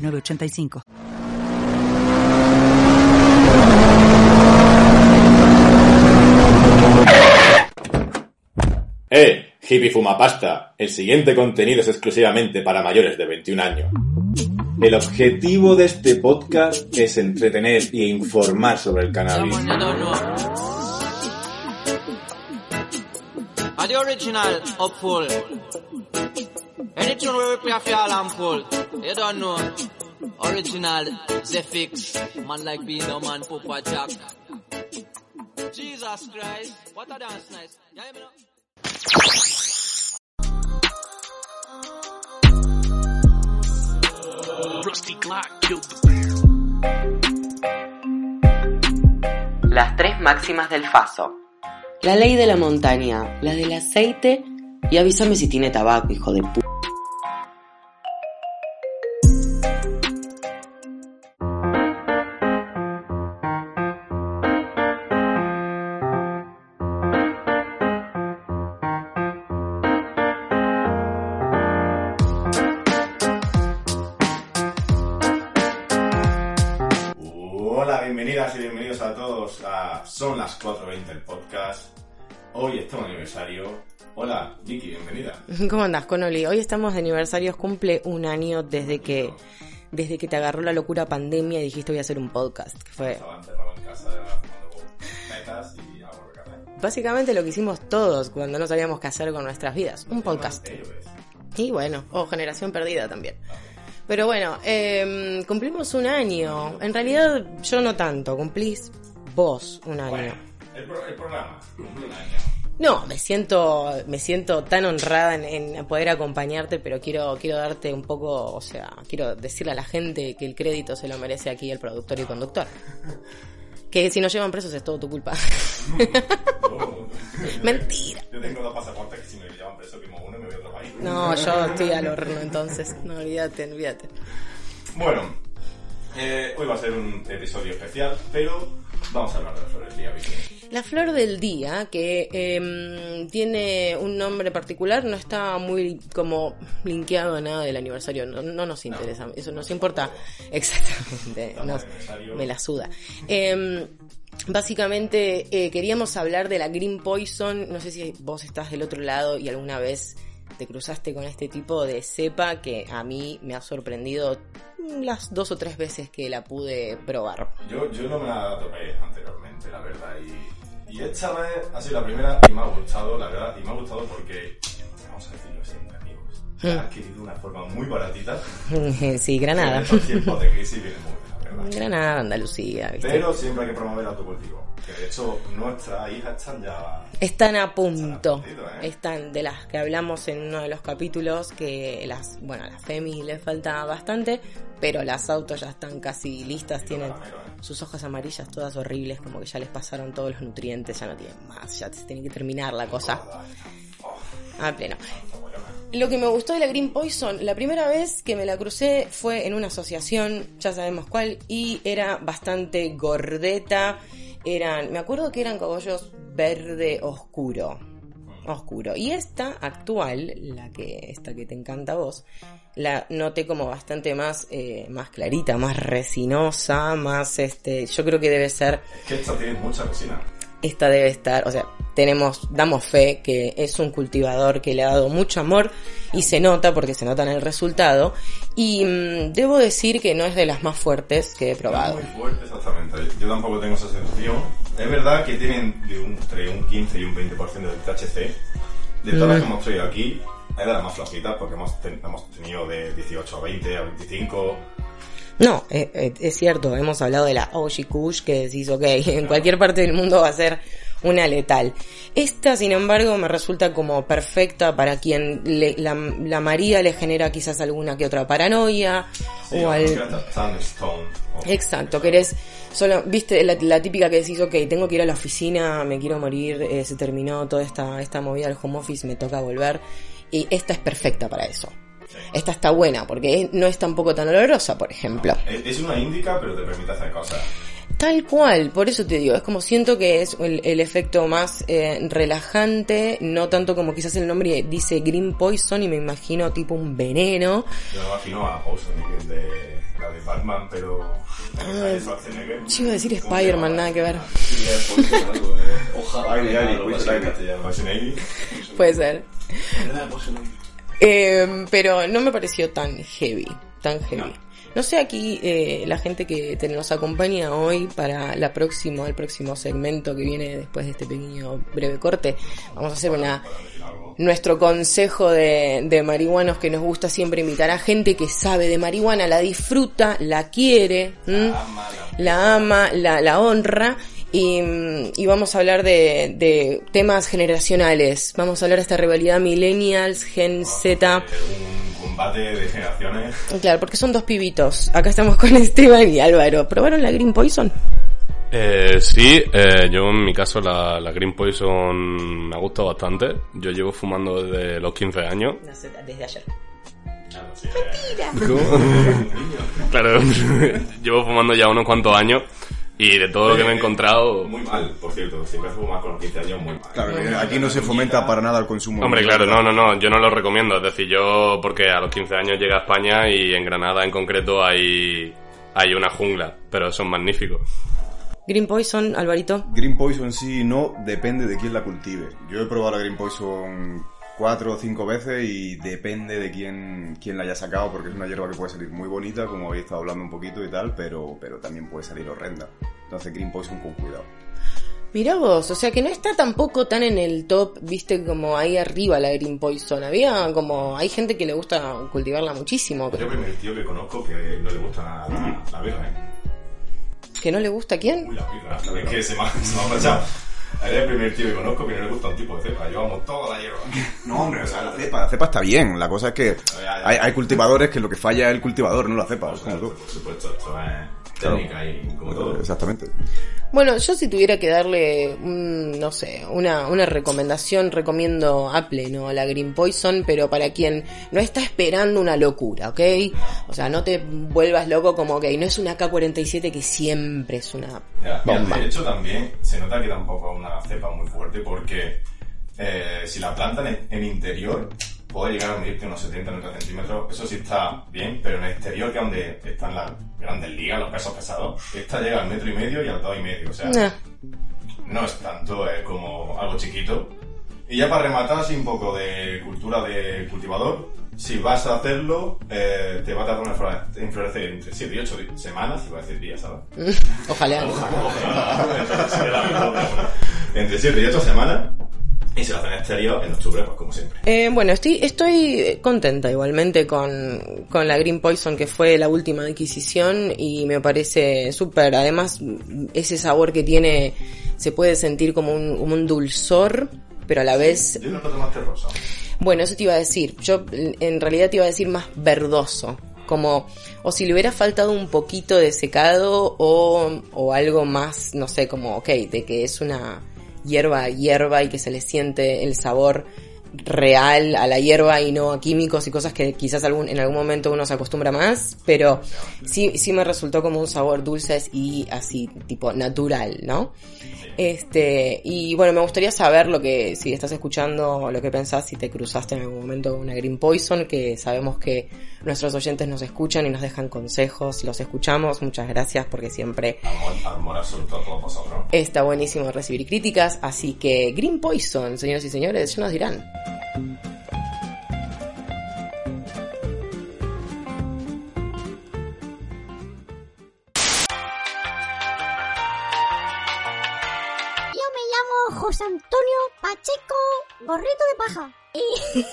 906985. ¡Eh! Hippie Fumapasta. El siguiente contenido es exclusivamente para mayores de 21 años. El objetivo de este podcast es entretener e informar sobre el cannabis. Original. Anything where we play for all and full. You don't know. Original. Man like being a man, Papa Jack. Jesus Christ. What a dance nice. Yeah, you know? Rusty Glock killed the bear. Las tres máximas del Faso. La ley de la montaña, la del aceite y avísame si tiene tabaco, hijo de pu... Hola, bienvenidas y bienvenidos a todos a Son las 4.20 el podcast. Hoy estamos de aniversario. Hola, Vicky, bienvenida. ¿Cómo andás, Conoli? Hoy estamos de aniversarios, cumple un año desde que desde que te agarró la locura pandemia y dijiste voy a hacer un podcast. que Fue Estaba encerrado en casa fumando metas y agua de café. básicamente lo que hicimos todos cuando no sabíamos qué hacer con nuestras vidas, un podcast. Y bueno, o generación perdida también. Pero bueno, eh, cumplimos un año. En realidad yo no tanto, cumplís vos un año. Bueno, el, pro- el programa cumple un año. No, me siento, me siento tan honrada en, en poder acompañarte, pero quiero, quiero darte un poco, o sea, quiero decirle a la gente que el crédito se lo merece aquí el productor y conductor. Que si nos llevan presos es todo tu culpa. Mentira. Yo tengo dos pasaportes que si me llevan preso quemo No, yo estoy al horno entonces. No, olvídate, olvídate. Bueno, eh, hoy va a ser un episodio especial, pero vamos a hablar de la flor del día, Vicky. La flor del día, que em, tiene un nombre particular, no está muy como linkeado a nada del aniversario. No, no nos interesa, eso nos importa exactamente. Nos- me la suda. Em, básicamente eh, queríamos hablar de la Green Poison. No sé si vos estás del otro lado y alguna vez te cruzaste con este tipo de cepa que a mí me ha sorprendido las dos o tres veces que la pude probar. Yo, yo no me la topé anteriormente, la verdad, y, y esta vez ha sido la primera y me ha gustado, la verdad, y me ha gustado porque, vamos a decirlo siempre, amigos, la he adquirido una forma muy baratita. sí, Granada. En estos tiempos de crisis viene muy bien, verdad. Granada, Andalucía, ¿viste? Pero siempre hay que promover el autocultivo, que de hecho nuestras hijas están ya... Están a Están punto. a puntito, ¿eh? Están de las que hablamos en uno de los capítulos que las, bueno, a las Femi les falta bastante, pero las autos ya están casi listas, tienen ¿eh? sus hojas amarillas todas horribles, como que ya les pasaron todos los nutrientes, ya no tienen más, ya se tiene que terminar la cosa a pleno. Lo que me gustó de la Green Poison, la primera vez que me la crucé fue en una asociación, ya sabemos cuál, y era bastante gordeta. Eran, me acuerdo que eran cogollos verde oscuro. Oscuro. Y esta actual, la que, esta que te encanta a vos, la noté como bastante más, eh, más clarita, más resinosa, más este, yo creo que debe ser Es que esta tiene mucha resina. Esta debe estar, o sea, tenemos, damos fe que es un cultivador que le ha dado mucho amor y se nota porque se nota en el resultado. Y mm, debo decir que no es de las más fuertes que he probado. Muy fuerte, exactamente. Yo tampoco tengo esa sensación. Es verdad que tienen de un, entre un 15 y un 20% de THC. De todas las que hemos traído aquí, es de las más flojitas porque hemos, ten- hemos tenido de 18 a 20, a 25. No, eh, eh, es cierto, hemos hablado de la OG Kush que decís, ok, en cualquier parte del mundo va a ser una letal. Esta, sin embargo, me resulta como perfecta para quien le- la, la María le genera quizás alguna que otra paranoia Sí, o al... Thunderstone. o- Exacto, querés solo, viste, la, la típica que decís, ok, tengo que ir a la oficina, me quiero morir, eh, se terminó toda esta, esta movida del home office, me toca volver. Y esta es perfecta para eso. Esta está buena, porque no es tampoco tan olorosa, por ejemplo. Es es una índica, pero te permite hacer cosas. Tal cual, por eso te digo, es como siento que es el, el efecto más eh, relajante, no tanto como quizás el nombre dice Green Poison y me imagino tipo un veneno. Yo me imagino a Poison de la de Batman, pero. Yo iba a decir ¿Cómo se Spider-Man, nada que ver. Sí, ya, Poison algo. Ojalá. Puede ser. Eh, pero no me pareció tan heavy, tan heavy. No, sé aquí eh, la gente que te- nos acompaña hoy para la próxima, el próximo segmento que viene después de este pequeño breve corte. Vamos a hacer una nuestro consejo de, de marihuanos que nos gusta siempre invitar a gente que sabe de marihuana, la disfruta, la quiere, ¿m? la ama, la, la honra. Y, y vamos a hablar de, de temas generacionales. Vamos a hablar de esta rivalidad millennials, Gen Z. Un combate de generaciones. Claro, porque son dos pibitos. Acá estamos con Esteban y Álvaro. ¿Probaron la Green Poison? Eh, sí, eh, yo en mi caso la, la Green Poison me ha gustado bastante. Yo llevo fumando desde los 15 años. desde ayer. Claro, llevo fumando ya unos cuantos años y de todo lo que me he encontrado... Muy mal, por cierto. Si empiezas a fumar con los 15 años, muy mal. Claro, que aquí no se fomenta para nada el consumo. Hombre, claro, no, no, no, yo no lo recomiendo. Es decir, yo porque a los 15 años llegué a España y en Granada en concreto hay, hay una jungla, pero son magníficos. Green Poison, Alvarito. Green Poison sí no depende de quién la cultive. Yo he probado la Green Poison cuatro o cinco veces y depende de quién, quién la haya sacado porque es una hierba que puede salir muy bonita, como habéis estado hablando un poquito y tal, pero, pero también puede salir horrenda. Entonces Green Poison con cuidado. Mirá vos, o sea que no está tampoco tan en el top, viste, como ahí arriba la Green Poison. Había como, hay gente que le gusta cultivarla muchísimo, Yo pero el primer tío que conozco que no le gusta la, la, la birra, ¿eh? que no le gusta a quién. Uy, la birra. Es que se me ha. Es el primer tío que conozco que no le gusta un tipo de cepa. Llevamos toda la hierba. No, hombre, o sea, la cepa, la cepa está bien. La cosa es que hay, hay cultivadores que lo que falla es el cultivador, no la cepa. como tú. Por supuesto, esto es técnica y como todo. Exactamente. Bueno, yo si tuviera que darle, un, no sé, una, una recomendación, recomiendo Apple, ¿no? La Green Poison, pero para quien no está esperando una locura, ¿ok? O sea, no te vuelvas loco como, ok, no es una K-47 que siempre es una Ya, bomba. de hecho, también se nota que tampoco es una cepa muy fuerte porque eh, si la plantan en, en interior puede llegar a medirte unos 70 90 centímetros. Eso sí está bien, pero en el exterior, que es donde están las grandes ligas, los pesos pesados, esta llega al metro y medio y al dos y medio. O sea, Nah. no es tanto, es como algo chiquito. Y ya para rematar así un poco de cultura de cultivador, si vas a hacerlo, eh, te va a tardar una flore- en florecer entre 7 y 8 di- semanas, iba a decir días, ¿sabes? Ojalá. entre 7 y 8 semanas, y se lo hacen en exterior en octubre, pues como siempre. Eh, bueno, estoy, estoy contenta igualmente con, con la Green Poison que fue la última adquisición y me parece súper. Además, ese sabor que tiene se puede sentir como un, como un dulzor, pero a la vez Yo no noto más terroso. Bueno, eso te iba a decir. Yo en realidad te iba a decir más verdoso. Como, o si le hubiera faltado un poquito de secado o, o algo más, no sé, como, ok, de que es una hierba hierba y que se le siente el sabor real a la hierba y no a químicos y cosas que quizás algún, en algún momento uno se acostumbra más, pero sí, sí me resultó como un sabor dulce y así, tipo natural, ¿no? Este, y bueno, me gustaría saber lo que, si estás escuchando, lo que pensás, si te cruzaste en algún momento una Green Poison, que sabemos que nuestros oyentes nos escuchan y nos dejan consejos, los escuchamos, muchas gracias porque siempre Amor, amor absoluto a todos vosotros. está buenísimo recibir críticas, así que Green Poison, señoras y señores, ya nos dirán. Yo me llamo José Antonio Pacheco Gorrito de Paja. Y,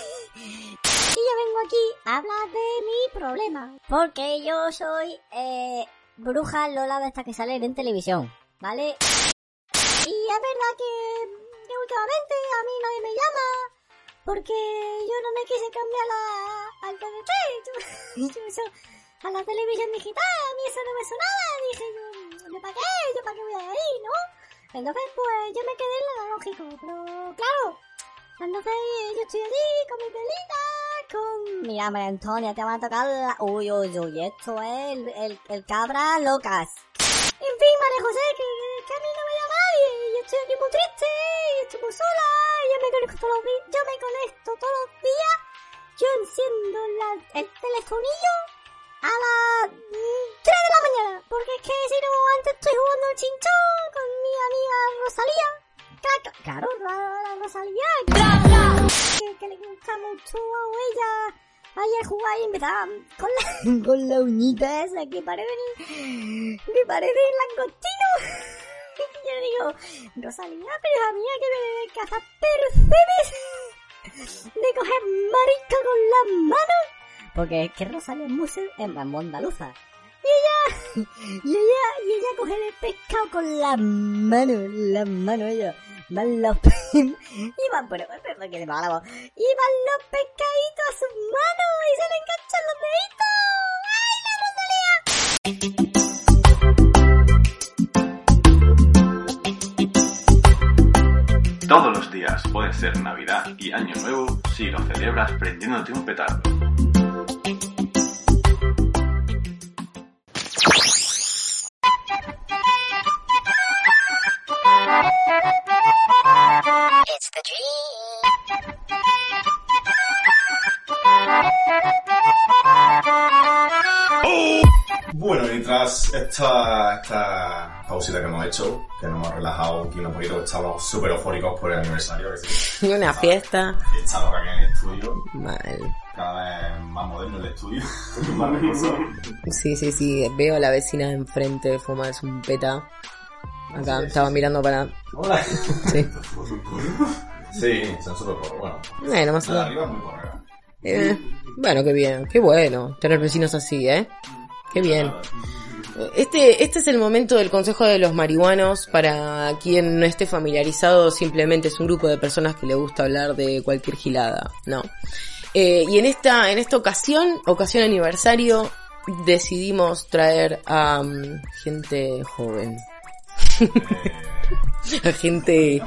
y yo vengo aquí a hablar de mi problema. Porque yo soy eh, bruja Lola de esta que salen en televisión, ¿vale? Y es verdad que, últimamente a mí nadie me llama porque yo no me quise cambiar a, al TDT. Yo, yo a la televisión digital, a mí eso no me sonaba. Dije yo, ¿yo para qué? ¿Yo para qué voy a ir, no? Entonces, pues yo me quedé en lo lógico. Pero claro, entonces yo estoy allí con mi pelita, con... María Antonia, te va a tocar la... Uy, uy, uy, esto es el, el, el cabra locas. En fin, María José, que, que a mí no me llama nadie. Yo estoy aquí muy triste, estoy muy sola, yo me conecto todos los días. Yo me conecto todos los días. Yo enciendo la, el telefonillo a las mm, 3 de la mañana. Porque es que si no, antes estoy jugando al chinchón con mi amiga Rosalía. Claro, la, la Rosalía. Que, le gusta mucho a ella. Ayer jugar y empezaba con la, con la uñita esa que parecen, que parecen langostinos. Yo digo, Rosalía, pero a mí que me cazar percebes de coger marisco con las manos. Porque es que Rosalía es muy, es. Y ella, y ella, y ella coge el pescado con las manos, las manos, ella. Van los pe- y van, bueno, que le la voz. Van los pescaditos a sus manos y se le enganchan los deditos. ¡Ay, la Rosalía! Todos los días puede ser Navidad y Año Nuevo si lo celebras prendiéndote un petardo. Pausita que hemos hecho, que nos hemos relajado aquí un poquito, estamos súper eufóricos por el aniversario. Sí. Y una fiesta. Está loca aquí en el estudio, Mal. cada vez más moderno el estudio, más. Sí, sí, sí. Veo a la vecina de enfrente fumarse un peta. Acá, estaba mirando para... Hola. Sí. Sí, son súper porros. Bueno, Bueno, más la de menos. arriba es muy porrera. Eh, bueno, qué bien. Qué bueno tener vecinos así, ¿eh? Qué bien. Este, este es el momento del Consejo de los Marihuanos. Para quien no esté familiarizado, simplemente es un grupo de personas que le gusta hablar de cualquier gilada, ¿no? Eh, y en esta, en esta ocasión, ocasión aniversario, decidimos traer a mm, gente joven. a gente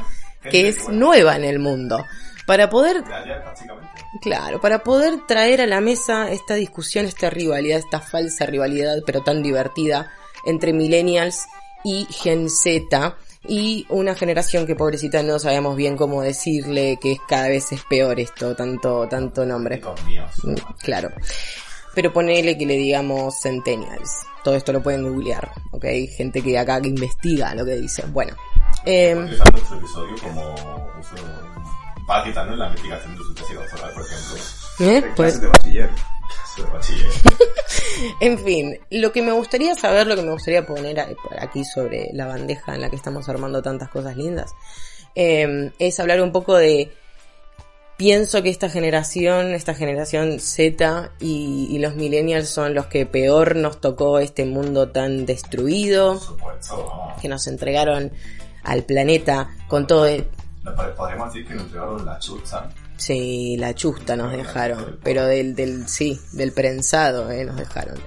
que es nueva en el mundo. Para poder. Claro, para poder traer a la mesa esta discusión, esta rivalidad, esta falsa rivalidad, pero tan divertida, entre millennials y Gen Z, y una generación que pobrecita no sabemos bien cómo decirle, que es cada vez es peor esto, tanto, tanto nombre. Mm, Claro. Pero ponele que le digamos centennials. Todo esto lo pueden googlear, ¿ok? Gente que acá que investiga lo que dice. Bueno. Eh, como quitarnos la investigación de su doctoral, por ejemplo. ¿eh? Pues- de bachiller. De bachiller. En fin, lo que me gustaría saber, lo que me gustaría poner aquí sobre la bandeja en la que estamos armando tantas cosas lindas, eh, es hablar un poco de... Pienso que esta generación, esta generación Z y, y los millennials son los que peor nos tocó este mundo tan destruido, que nos entregaron al planeta con todo Podríamos decir que nos entregaron la chusta. Sí, la chusta nos dejaron, pero del, del, sí, del prensado, eh, nos dejaron.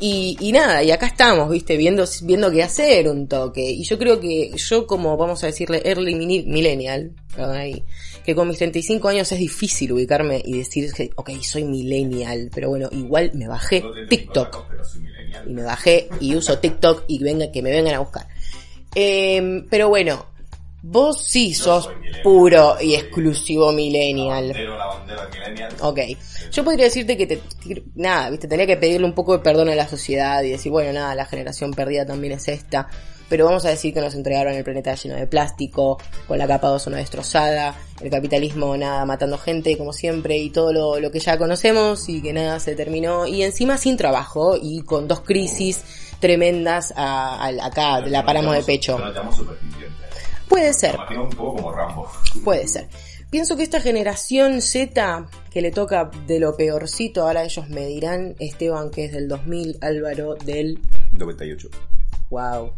Y, y nada, y acá estamos, viste, viendo, viendo qué hacer un toque. Y yo creo que yo como, vamos a decirle, early millennial, ahí, que con mis 35 años es difícil ubicarme y decir que, ok, soy millennial, pero bueno, igual me bajé TikTok. Y me bajé y uso TikTok y venga, que me vengan a buscar. Em, pero bueno, vos sí Yo sos soy millennial. puro y exclusivo millennial. bandera, la bandera millennial. Ok. Yo podría decirte que te, que- nada, viste, tendría que pedirle un poco de perdón a la sociedad y decir, bueno, nada, la generación perdida también es esta. Pero vamos a decir que nos entregaron el planeta lleno de plástico, con la capa de ozono destrozada, el capitalismo nada matando gente como siempre y todo lo, lo que ya conocemos y que nada se terminó y encima sin trabajo y con dos crisis tremendas a- acá, la paramos de pecho. Puede ser. Un poco como Rambo. Puede ser. Pienso que esta generación Z, que le toca de lo peorcito, ahora ellos me dirán, Esteban, que es del 2000, Álvaro del... 98. Wow.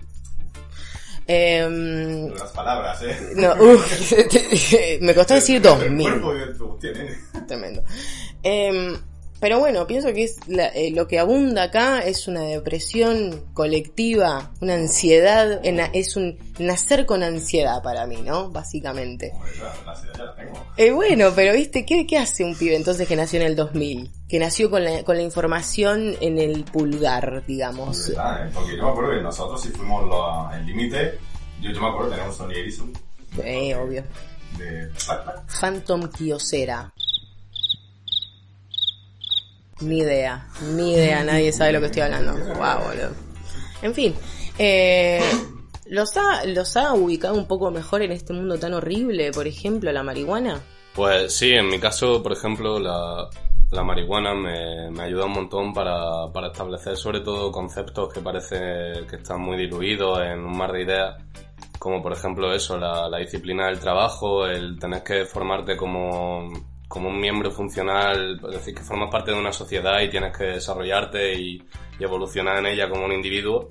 Em, Las palabras, ¿eh? no, uf, me costó decir El 2000. cuerpo de tu tiene. Tremendo. Em, pero bueno, pienso que es la- eh, lo que abunda acá es una depresión colectiva, una ansiedad, en- es un nacer con ansiedad para mí, ¿no? Básicamente. Eh, bueno, pero viste, ¿qué, ¿qué hace un pibe entonces que nació en el 2000? Que nació con la, con la información en el pulgar, digamos. ¿Verdad, eh? Porque yo me acuerdo que nosotros si fuimos lo- el límite, yo, yo me acuerdo tener un Sony Ericsson Eh, obvio. de... Phantom Kyocera. Ni idea, ni idea, nadie sabe lo que estoy hablando. Wow, boludo. En fin, eh, ¿los, ha, ¿los ha ubicado un poco mejor en este mundo tan horrible, por ejemplo, la marihuana? Pues sí, en mi caso, por ejemplo, la, la marihuana me, me ayuda un montón para, para establecer sobre todo conceptos que parece que están muy diluidos en un mar de ideas, como por ejemplo eso, la, la disciplina del trabajo, el tener que formarte como, como un miembro funcional, es decir, que formas parte de una sociedad y tienes que desarrollarte y, y evolucionar en ella como un individuo.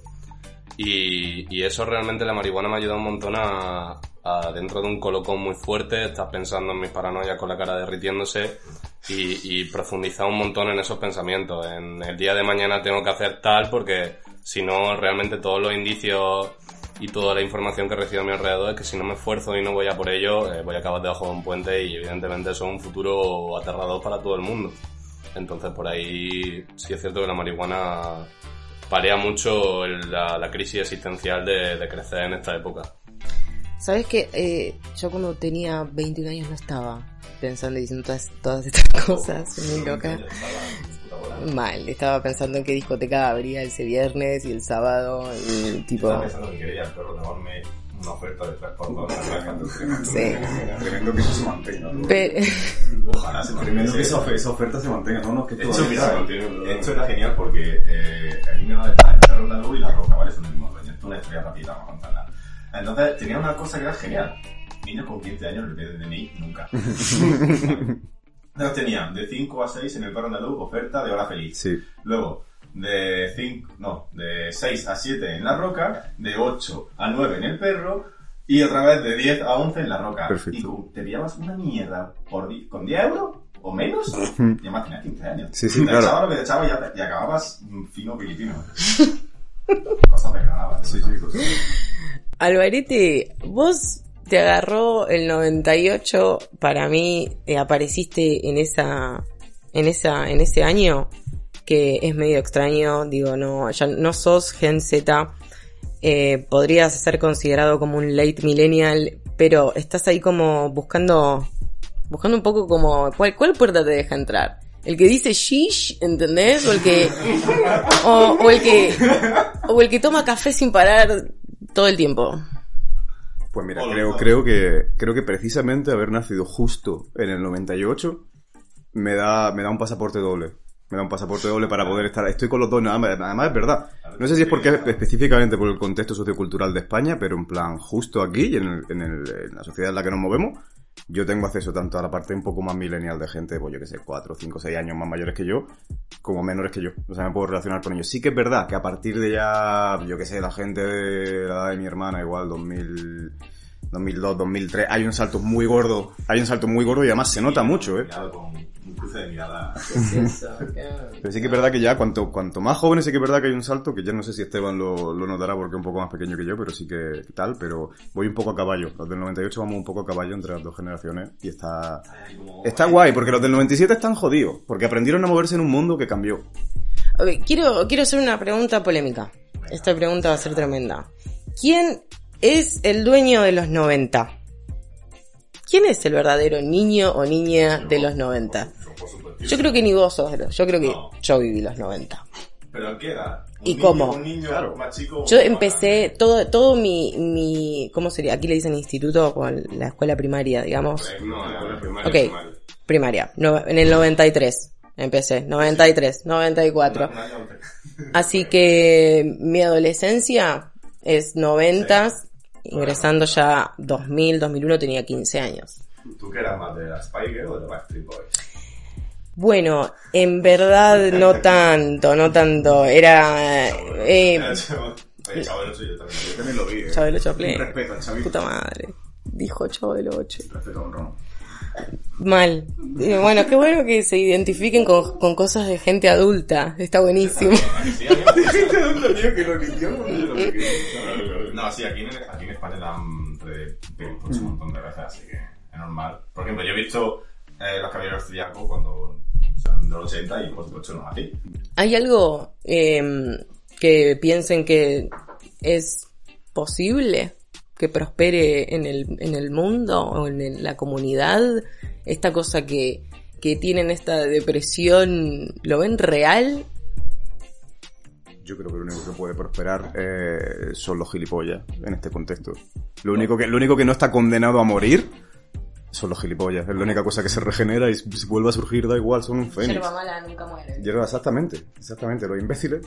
Y, y eso realmente la marihuana me ha ayudado un montón a, a dentro de un colocón muy fuerte, estás pensando en mis paranoias con la cara derritiéndose y, y profundizar un montón en esos pensamientos. En el día de mañana tengo que hacer tal porque si no realmente todos los indicios y toda la información que recibo a mi alrededor es que si no me esfuerzo y no voy a por ello, eh, voy a acabar debajo de un puente y evidentemente eso es un futuro aterrador para todo el mundo. Entonces por ahí sí es cierto que la marihuana parea mucho el- la, la crisis existencial de, de crecer en esta época. ¿Sabes que eh, yo cuando tenía 21 años no estaba pensando y diciendo todas, todas estas cosas muy locas? Mal, estaba pensando en qué discoteca habría ese viernes y el sábado y tipo... Estaba pensando que quería el perro tomarme una oferta de 3 por 2 Sí. Tremendo que eso se mantenga. ¿no? Pe- Ojalá se Tremendo que esa, mantuviese. esa oferta se mantenga. No, no, es que esto era genial porque eh, a mí me va a el perro andaluz y la roca, ¿vale? Son el mismo dueño. Esto es una historia rápida, vamos a contarla. Entonces, tenía una cosa que era genial. Niños con 15 años no piden DNI nunca. Entonces tenían de 5 a 6 en el perro andaluz oferta de hora feliz. Sí. Luego, de 5, no, de 6 a 7 en la roca, de 8 a 9 en el perro, y otra vez de 10 a 11 en la roca. Perfecto. Y tú te pillabas una mierda por di- con 10 euros o menos, y además tenías 15 años. Sí, sí, te claro. echaba lo que te echaba y, ya te- y acababas fino filipino. Cosas de Granada. Sí, sí, Alvarete, vos te agarró el 98, para mí apareciste en esa, en esa, en ese año que es medio extraño, digo, no, ya no sos Gen Z, eh, podrías ser considerado como un late millennial, pero estás ahí como buscando, buscando un poco como, ¿cuál, cuál puerta te deja entrar? El que dice shish, ¿entendés? O el que, o el que, o el que toma café sin parar todo el tiempo. Pues mira, Hola, creo, creo que creo que precisamente haber nacido justo en el 98 me da me da un pasaporte doble. Me da un pasaporte doble para poder estar. Estoy con los dos, nada más, además es verdad. No sé si es porque específicamente por el contexto sociocultural de España, pero en plan justo aquí y en, el- en el- en la sociedad en la que nos movemos, yo tengo acceso tanto a la parte un poco más millennial de gente, pues yo que sé, 4, 5, 6 años más mayores que yo, como menores que yo. O sea, me puedo relacionar con ellos. Sí que es verdad que a partir de ya, yo que sé, la gente de la edad de mi hermana, igual 2000, 2002, 2003, hay un salto muy gordo, hay un salto muy gordo y además se nota mucho, ¿eh? Con cruce de mirada. Pero sí que es verdad que ya, cuanto, cuanto más jóvenes, sí que es verdad que hay un salto, que ya no sé si Esteban lo, lo notará porque es un poco más pequeño que yo, pero sí que tal, pero voy un poco a caballo. Los del 98 vamos un poco a caballo entre las dos generaciones y está, está guay, porque los del 97 están jodidos, porque aprendieron a moverse en un mundo que cambió. Ok, quiero, quiero hacer una pregunta polémica. Esta pregunta va a ser tremenda. ¿Quién es el dueño de los 90? ¿Quién es el verdadero niño o niña de los 90? Yo creo que ni vos sos de los... Yo creo que No. yo viví los 90. ¿Pero en qué edad? ¿Un ¿Y niño, cómo? Un niño más chico. Yo más empecé todo, todo mi, mi, ¿cómo sería? Aquí le dicen instituto con la escuela primaria, digamos. No, en la primaria, Ok, primaria. primaria. No, en el 93 empecé. 93, 94. grande? Un año antes. Así que mi adolescencia es 90, ingresando ya 2000, 2001 tenía 15 años. ¿Tú qué eras más de la Spy Girl o de Backstreet Boys? Bueno, en verdad no tanto, no tanto. Era... eh, del 8 yo también. Yo también lo vi, eh. Chabelo Chaplin. Respeto al. Puta madre. Dijo Chabelo 8. Respeto a un Ron. Mal. Eh, Bueno, qué bueno que se identifiquen con, con cosas de gente adulta. Está buenísimo. Gente adulta, tío, que lo. No, sí, aquí en, aquí en España dan re- películas un montón de veces, así que es normal. Por ejemplo, yo he visto eh, Los Caballeros Austriacos cuando son de los 80 y por supuesto no así. ¿Hay algo eh, que piensen que es posible que prospere en el, en el mundo o en el- la comunidad? Esta cosa que, que tienen esta depresión, ¿lo ven real? Yo creo que lo único que puede prosperar eh, son los gilipollas en este contexto. Lo único, que, lo único que no está condenado a morir son los gilipollas. Es la única cosa que se regenera y si vuelve a surgir da igual, son un fénix. mala nunca muere. Hierba, exactamente, exactamente. Los imbéciles.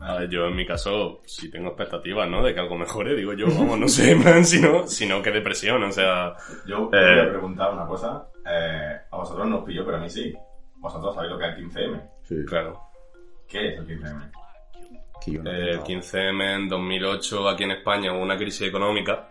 A ver, yo en mi caso, si tengo expectativas, ¿no? De que algo mejore, digo yo, vamos, no sé, plan, si no, si no, qué depresión, o sea... Yo Eh. voy a preguntar una cosa. Eh, a vosotros no os pilló, pero a mí sí. Vosotros sabéis lo que es el 15M. Sí, Claro. ¿Qué es el 15M? que yo no. Eh, El 15M en 2008 aquí en España hubo una crisis económica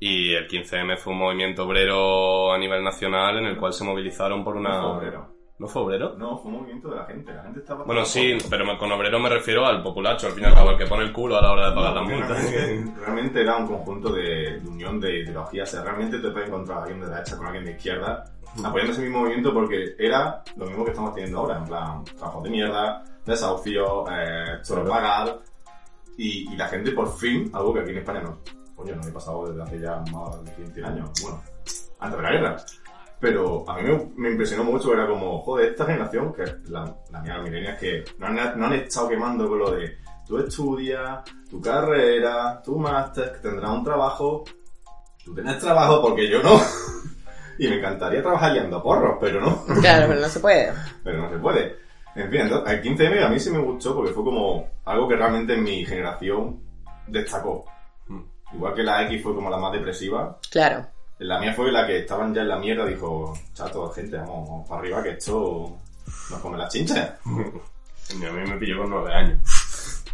y el 15M fue un movimiento obrero a nivel nacional en el cual se movilizaron por una... No fue obrero. ¿No fue obrero? No, fue un movimiento de la gente. La gente estaba... Bueno, sí, pero con obrero me refiero al populacho, al fin y al cabo, el que pone el culo a la hora de pagar No, las multas. realmente, realmente era un conjunto de, de unión de ideologías. O sea, realmente te puedes encontrar a alguien de derecha con alguien de izquierda apoyando ese mismo movimiento porque era lo mismo que estamos teniendo ahora. En plan, trabajos de mierda, desahucio, eh, sobrepagar. Y, y la gente por fin, algo que aquí en España no, coño, no había pasado desde hace ya más de 15 años. Bueno, antes de la guerra. Pero a mí me, me impresionó mucho, era como, joder, esta generación, que es la, la mía, la milenia, es que no han, no han estado quemando con lo de tú estudias, tu carrera, tu máster, que tendrás un trabajo, tú tienes trabajo porque yo no. y me encantaría trabajar yendo a porros, pero no. Claro, pero no se puede. pero no se puede. En fin, entonces, el 15M a mí sí me gustó porque fue como algo que realmente en mi generación destacó. Igual que la X fue como la más depresiva, Claro. la mía fue la que estaban ya en la mierda, dijo, chato, gente, vamos, vamos para arriba que esto nos come las chinchas. Y a mí me pilló con nueve años.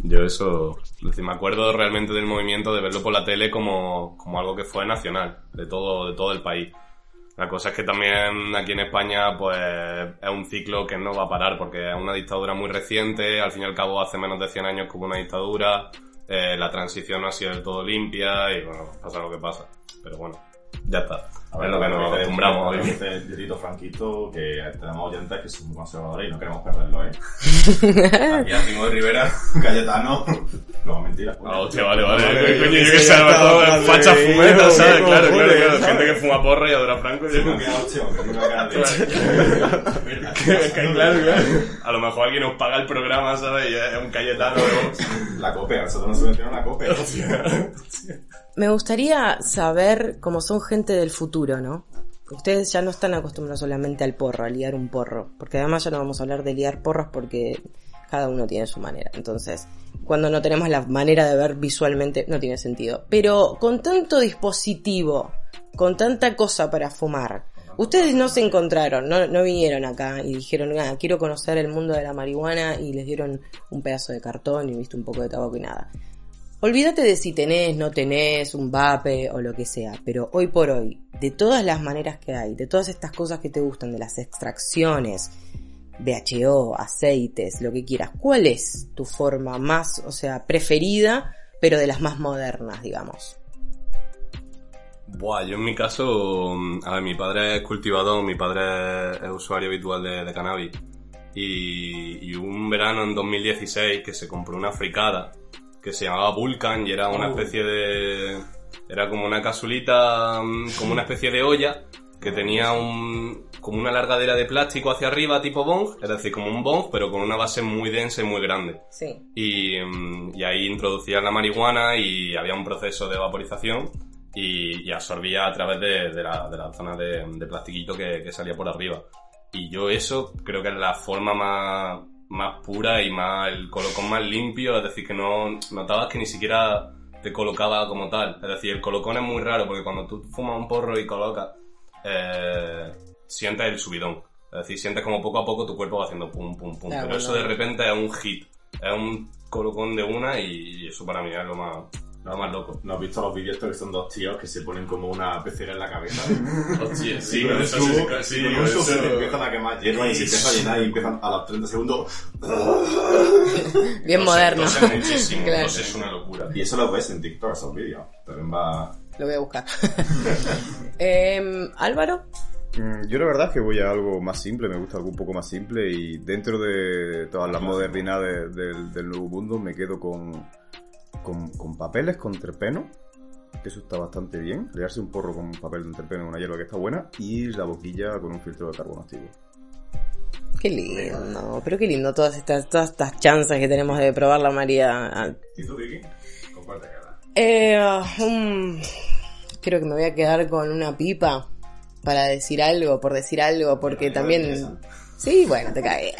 Yo eso, es decir, me acuerdo realmente del movimiento de verlo por la tele como, como algo que fue nacional, de todo, de todo el país. La cosa es que también aquí en España, pues, es un ciclo que no va a parar porque es una dictadura muy reciente, al fin y al cabo hace menos de 100 años que hubo una dictadura, eh, la transición no ha sido del todo limpia y bueno, pasa lo que pasa. Pero bueno, ya está. A ver lo que nos acostumbramos a vivir. Este Diosito Franquito, que tenemos oyentes que son muy conservadores y no queremos perderlo, ¿eh? Aquí a Timo de Rivera, Cayetano. No, mentira. Ah, hostia, vale, vale. Coño, yo yo que sé, en facha fumeta, ¿sabes? Claro, claro, claro. Gente que fuma porro y adora Franco. Sí, me queda ocho, que tengo ganas de- Que- Claro, claro. A lo mejor alguien nos paga el programa, ¿sabes? Y es un Cayetano. La copia, nosotros nos subvencionamos la copia. Me gustaría saber cómo son gente del futuro, Ustedes ya no están acostumbrados solamente al porro, a liar un porro. Porque además ya no vamos a hablar de liar porros porque cada uno tiene su manera. Entonces, cuando no tenemos la manera de ver visualmente, no tiene sentido. Pero con tanto dispositivo, con tanta cosa para fumar, ustedes no se encontraron, no, vinieron acá y dijeron, ah, quiero conocer el mundo de la marihuana y les dieron un pedazo de cartón y viste un poco de tabaco y nada. Olvídate de si tenés, no tenés, un vape o lo que sea, pero hoy por hoy, de todas las maneras que hay, de todas estas cosas que te gustan, de las extracciones, BHO, aceites, lo que quieras, ¿cuál es tu forma más, o sea, preferida, pero de las más modernas, digamos? Buah, yo en mi caso, a ver, mi padre es cultivador, mi padre es usuario habitual de, de cannabis. Y, y un verano en 2016 que se compró una fricada que se llamaba Vulcan y era una especie de... Era como una casulita, mm, como una especie de olla que tenía un, como una largadera de plástico hacia arriba tipo bong, es decir, como un bong, pero con una base muy densa y muy grande. Sí. Y, mm, y ahí introducían la marihuana y había un proceso de vaporización y, y absorbía a través de, de la, de la zona de, de plastiquito que, que salía por arriba. Y yo eso creo que es la forma más, más pura y más, el colocón más limpio, es decir, que no notabas que ni siquiera te colocaba como tal. Es decir, el colocón es muy raro porque cuando tú fumas un porro y colocas, eh, sientes el subidón. Es decir, sientes como poco a poco tu cuerpo va haciendo pum, pum, pum. Pero eso de repente es un hit. Es un colocón de una y eso para mí es lo más, lo más loco. ¿No has visto los vídeos estos que son dos tíos que se ponen como una pecera en la cabeza? Hostia, sí, con eso tubo, sí, sí, con eso- se empiezan a quemar hierba y se empieza a llenar y empiezan a los 30 segundos. Bien moderno. muchísimo, Claro. es una locura. Y eso lo ves en TikTok, esos vídeos. También va... Lo voy a buscar. Em, Álvaro, Mm, Yo la verdad es que voy a algo más simple, me gusta algo un poco más simple y dentro de todas las modernidades del, del nuevo mundo me quedo con, con, con papeles, con terpeno, que eso está bastante bien, leerse un porro con papel de terpeno es una hierba que está buena y la boquilla con un filtro de carbono activo. qué lindo, pero qué lindo todas estas, todas estas chances que tenemos de probarla, María. ¿Y tú, Vicky? Comparte cada. Eh, um, creo que me voy a quedar con una pipa para decir algo, por decir algo, porque también... Sí, bueno, te cagué.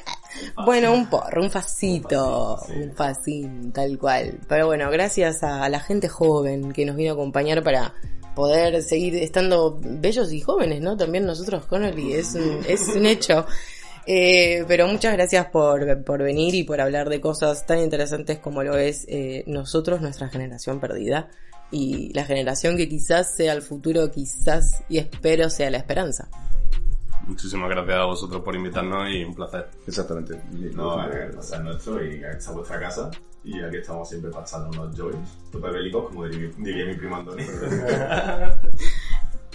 Bueno, un porro, un facito, un facín, tal cual. Pero bueno, gracias a la gente joven que nos vino a acompañar para poder seguir estando bellos y jóvenes, ¿no? También nosotros, Connolly, es un, es un hecho. Eh, pero muchas gracias por, por venir y por hablar de cosas tan interesantes como lo es eh, nosotros, nuestra generación perdida, y la generación que quizás sea el futuro, quizás y espero sea la esperanza. Muchísimas gracias a vosotros por invitarnos y un placer. Exactamente. No, el placer nuestro y esta es vuestra casa. Y aquí estamos siempre echarnos unos joints super bélicos, como diría, diría mi primo Antonio.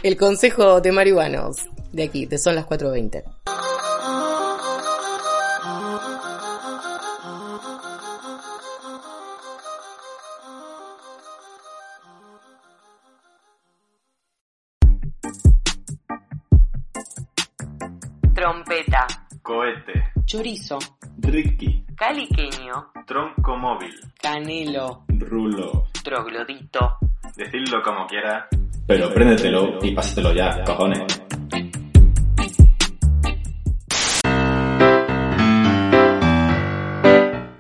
El consejo de marihuanos de aquí, de son las 4.20. Trompeta, Cohete. chorizo, Ricky, caliqueño, Tronco móvil. canelo, Rulo. troglodito. Decidlo como quiera. Pero préndetelo y pásatelo ya, cojones.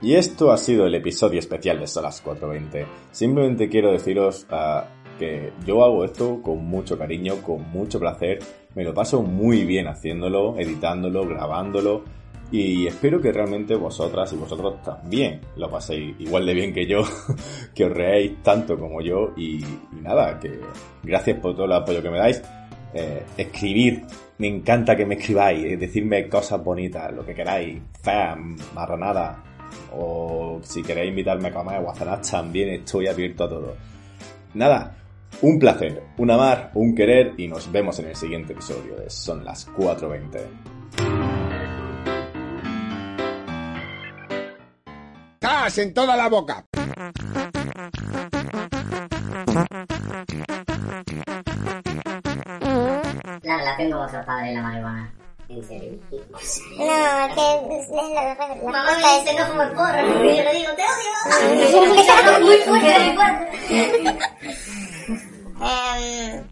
Y esto ha sido el episodio especial de Solas 420. Simplemente quiero deciros ah, que yo hago esto con mucho cariño, con mucho placer. Me lo paso muy bien haciéndolo, editándolo, grabándolo. Y espero que realmente vosotras y vosotros también lo paséis igual de bien que yo, que os reáis tanto como yo. Y, y nada, que gracias por todo el apoyo que me dais. Eh, escribir, me encanta que me escribáis, eh, decirme cosas bonitas, lo que queráis, feas, marranadas, o si queréis invitarme a comer o a cenar también estoy abierto a todo. Nada, un placer, un amar, un querer y nos vemos en el siguiente episodio de Son las 4.20. ¡Cas en toda la boca! La relación con vuestro padre y la marihuana. ¿En serio? No, que es la, la, Mamá me dice no como el porro, y yo le digo, te odio. muy fuerte, muy fuerte. Um,